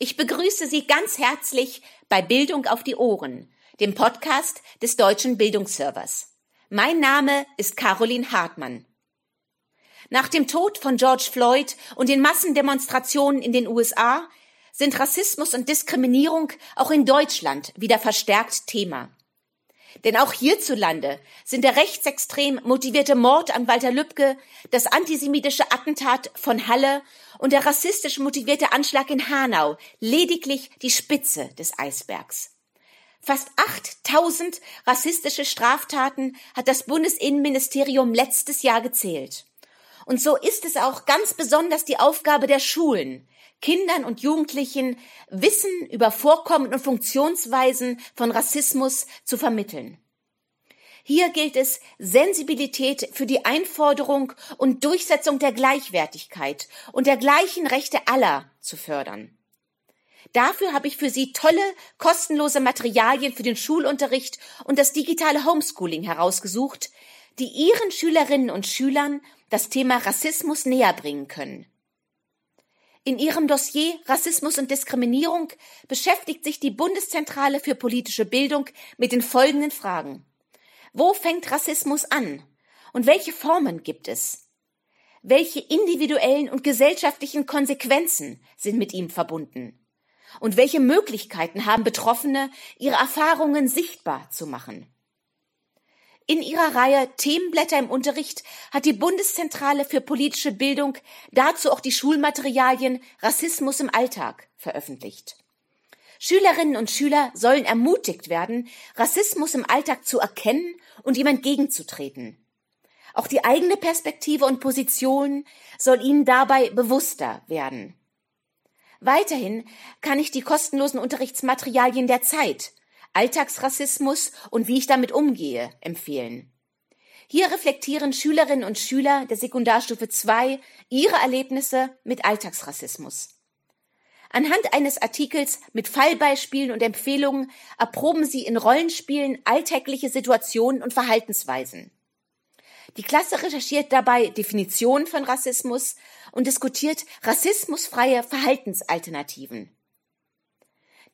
Ich begrüße Sie ganz herzlich bei Bildung auf die Ohren, dem Podcast des Deutschen Bildungsservers. Mein Name ist Caroline Hartmann. Nach dem Tod von George Floyd und den Massendemonstrationen in den USA sind Rassismus und Diskriminierung auch in Deutschland wieder verstärkt Thema. Denn auch hierzulande sind der rechtsextrem motivierte Mord an Walter Lübcke, das antisemitische Attentat von Halle und der rassistisch motivierte Anschlag in Hanau lediglich die Spitze des Eisbergs. Fast 8000 rassistische Straftaten hat das Bundesinnenministerium letztes Jahr gezählt. Und so ist es auch ganz besonders die Aufgabe der Schulen, Kindern und Jugendlichen Wissen über Vorkommen und Funktionsweisen von Rassismus zu vermitteln. Hier gilt es, Sensibilität für die Einforderung und Durchsetzung der Gleichwertigkeit und der gleichen Rechte aller zu fördern. Dafür habe ich für Sie tolle, kostenlose Materialien für den Schulunterricht und das digitale Homeschooling herausgesucht, die Ihren Schülerinnen und Schülern das Thema Rassismus näher bringen können. In ihrem Dossier Rassismus und Diskriminierung beschäftigt sich die Bundeszentrale für politische Bildung mit den folgenden Fragen. Wo fängt Rassismus an? Und welche Formen gibt es? Welche individuellen und gesellschaftlichen Konsequenzen sind mit ihm verbunden? Und welche Möglichkeiten haben Betroffene, ihre Erfahrungen sichtbar zu machen? In ihrer Reihe Themenblätter im Unterricht hat die Bundeszentrale für politische Bildung dazu auch die Schulmaterialien Rassismus im Alltag veröffentlicht. Schülerinnen und Schüler sollen ermutigt werden, Rassismus im Alltag zu erkennen und ihm entgegenzutreten. Auch die eigene Perspektive und Position soll ihnen dabei bewusster werden. Weiterhin kann ich die kostenlosen Unterrichtsmaterialien der Zeit Alltagsrassismus und wie ich damit umgehe, empfehlen. Hier reflektieren Schülerinnen und Schüler der Sekundarstufe 2 ihre Erlebnisse mit Alltagsrassismus. Anhand eines Artikels mit Fallbeispielen und Empfehlungen erproben sie in Rollenspielen alltägliche Situationen und Verhaltensweisen. Die Klasse recherchiert dabei Definitionen von Rassismus und diskutiert rassismusfreie Verhaltensalternativen.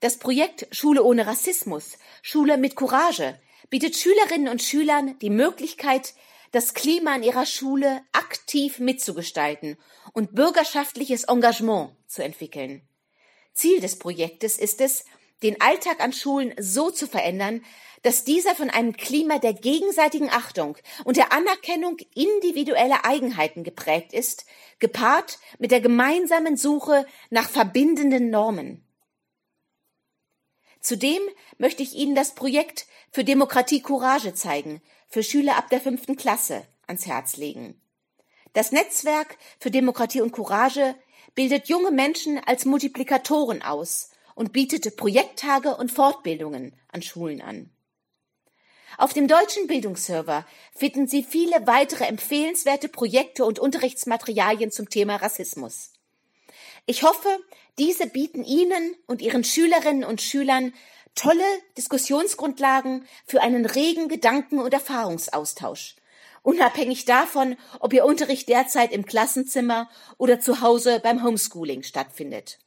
Das Projekt Schule ohne Rassismus, Schule mit Courage bietet Schülerinnen und Schülern die Möglichkeit, das Klima in ihrer Schule aktiv mitzugestalten und bürgerschaftliches Engagement zu entwickeln. Ziel des Projektes ist es, den Alltag an Schulen so zu verändern, dass dieser von einem Klima der gegenseitigen Achtung und der Anerkennung individueller Eigenheiten geprägt ist, gepaart mit der gemeinsamen Suche nach verbindenden Normen. Zudem möchte ich Ihnen das Projekt für Demokratie Courage zeigen, für Schüler ab der fünften Klasse ans Herz legen. Das Netzwerk für Demokratie und Courage bildet junge Menschen als Multiplikatoren aus und bietet Projekttage und Fortbildungen an Schulen an. Auf dem deutschen Bildungsserver finden Sie viele weitere empfehlenswerte Projekte und Unterrichtsmaterialien zum Thema Rassismus. Ich hoffe, diese bieten Ihnen und Ihren Schülerinnen und Schülern tolle Diskussionsgrundlagen für einen regen Gedanken- und Erfahrungsaustausch. Unabhängig davon, ob Ihr Unterricht derzeit im Klassenzimmer oder zu Hause beim Homeschooling stattfindet.